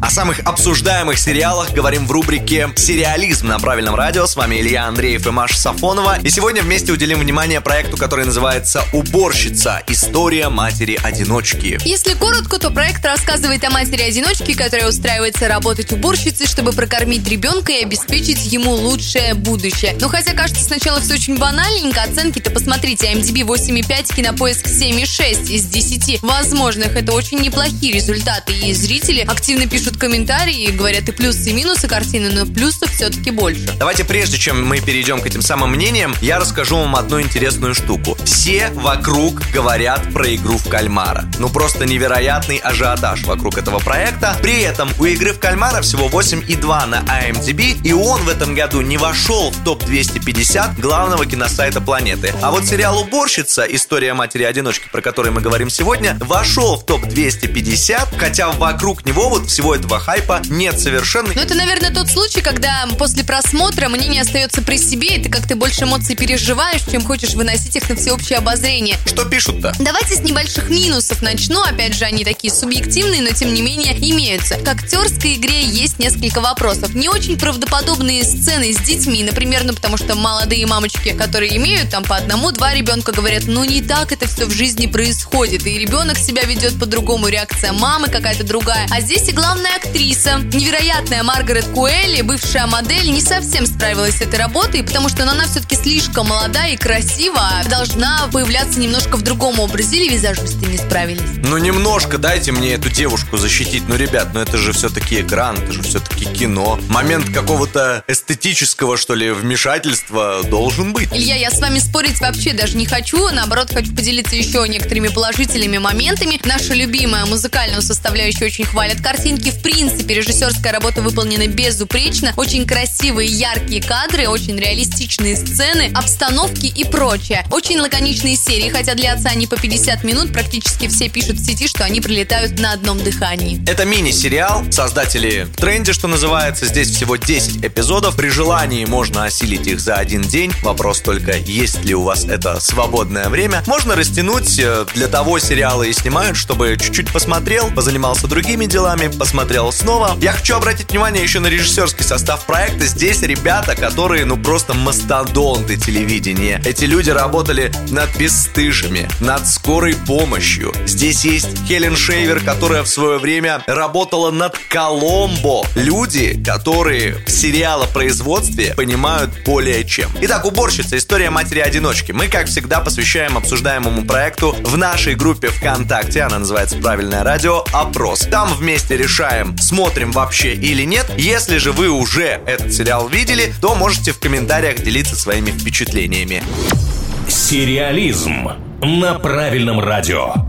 О самых обсуждаемых сериалах говорим в рубрике «Сериализм» на правильном радио. С вами Илья Андреев и Маша Сафонова. И сегодня вместе уделим внимание проекту, который называется «Уборщица. История матери-одиночки». Если коротко, то проект рассказывает о матери-одиночке, которая устраивается работать уборщицей, чтобы прокормить ребенка и обеспечить ему лучшее будущее. Но хотя кажется сначала все очень банальненько, оценки-то посмотрите, MDB 8,5, Кинопоиск 7,6 из 10 возможных. Это очень неплохие результаты, и зрители активно пишут пишут комментарии говорят и плюсы, и минусы картины, но плюсов все-таки больше. Давайте прежде чем мы перейдем к этим самым мнениям, я расскажу вам одну интересную штуку. Все вокруг говорят про игру в кальмара. Ну просто невероятный ажиотаж вокруг этого проекта. При этом у игры в кальмара всего 8,2 на IMDb, и он в этом году не вошел в топ-250 главного киносайта планеты. А вот сериал «Уборщица. История матери-одиночки», про который мы говорим сегодня, вошел в топ-250, хотя вокруг него вот всего этого хайпа нет совершенно. Ну, это, наверное, тот случай, когда после просмотра мнение остается при себе, и ты как-то больше эмоций переживаешь, чем хочешь выносить их на всеобщее обозрение. Что пишут-то? Давайте с небольших минусов начну. Опять же, они такие субъективные, но тем не менее имеются. К актерской игре есть несколько вопросов. Не очень правдоподобные сцены с детьми, например, ну потому что молодые мамочки, которые имеют там по одному-два ребенка, говорят, ну не так это все в жизни происходит, и ребенок себя ведет по-другому, реакция мамы какая-то другая. А здесь и главное главная актриса. Невероятная Маргарет Куэлли, бывшая модель, не совсем справилась с этой работой, потому что она все-таки слишком молодая и красивая, должна появляться немножко в другом образе, или визажисты не справились. Ну, немножко дайте мне эту девушку защитить. Ну, ребят, ну это же все-таки экран, это же все-таки кино. Момент какого-то эстетического, что ли, вмешательства должен быть. Илья, я с вами спорить вообще даже не хочу, наоборот, хочу поделиться еще некоторыми положительными моментами. Наша любимая музыкальную составляющую очень хвалят картинки в принципе, режиссерская работа выполнена безупречно. Очень красивые, яркие кадры, очень реалистичные сцены, обстановки и прочее. Очень лаконичные серии, хотя для отца они по 50 минут. Практически все пишут в сети, что они прилетают на одном дыхании. Это мини-сериал. Создатели в тренде, что называется. Здесь всего 10 эпизодов. При желании можно осилить их за один день. Вопрос только, есть ли у вас это свободное время. Можно растянуть. Э, для того сериалы и снимают, чтобы чуть-чуть посмотрел, позанимался другими делами, посмотрел посмотрел снова. Я хочу обратить внимание еще на режиссерский состав проекта. Здесь ребята, которые, ну, просто мастодонты телевидения. Эти люди работали над «Бесстыжими», над «Скорой помощью». Здесь есть Хелен Шейвер, которая в свое время работала над «Коломбо». Люди, которые в сериалопроизводстве понимают более чем. Итак, «Уборщица. История матери-одиночки». Мы, как всегда, посвящаем обсуждаемому проекту в нашей группе ВКонтакте. Она называется «Правильное радио. Опрос». Там вместе решаем, смотрим вообще или нет. Если же вы уже этот сериал видели, то можете в комментариях делиться своими впечатлениями. Сериализм на правильном радио.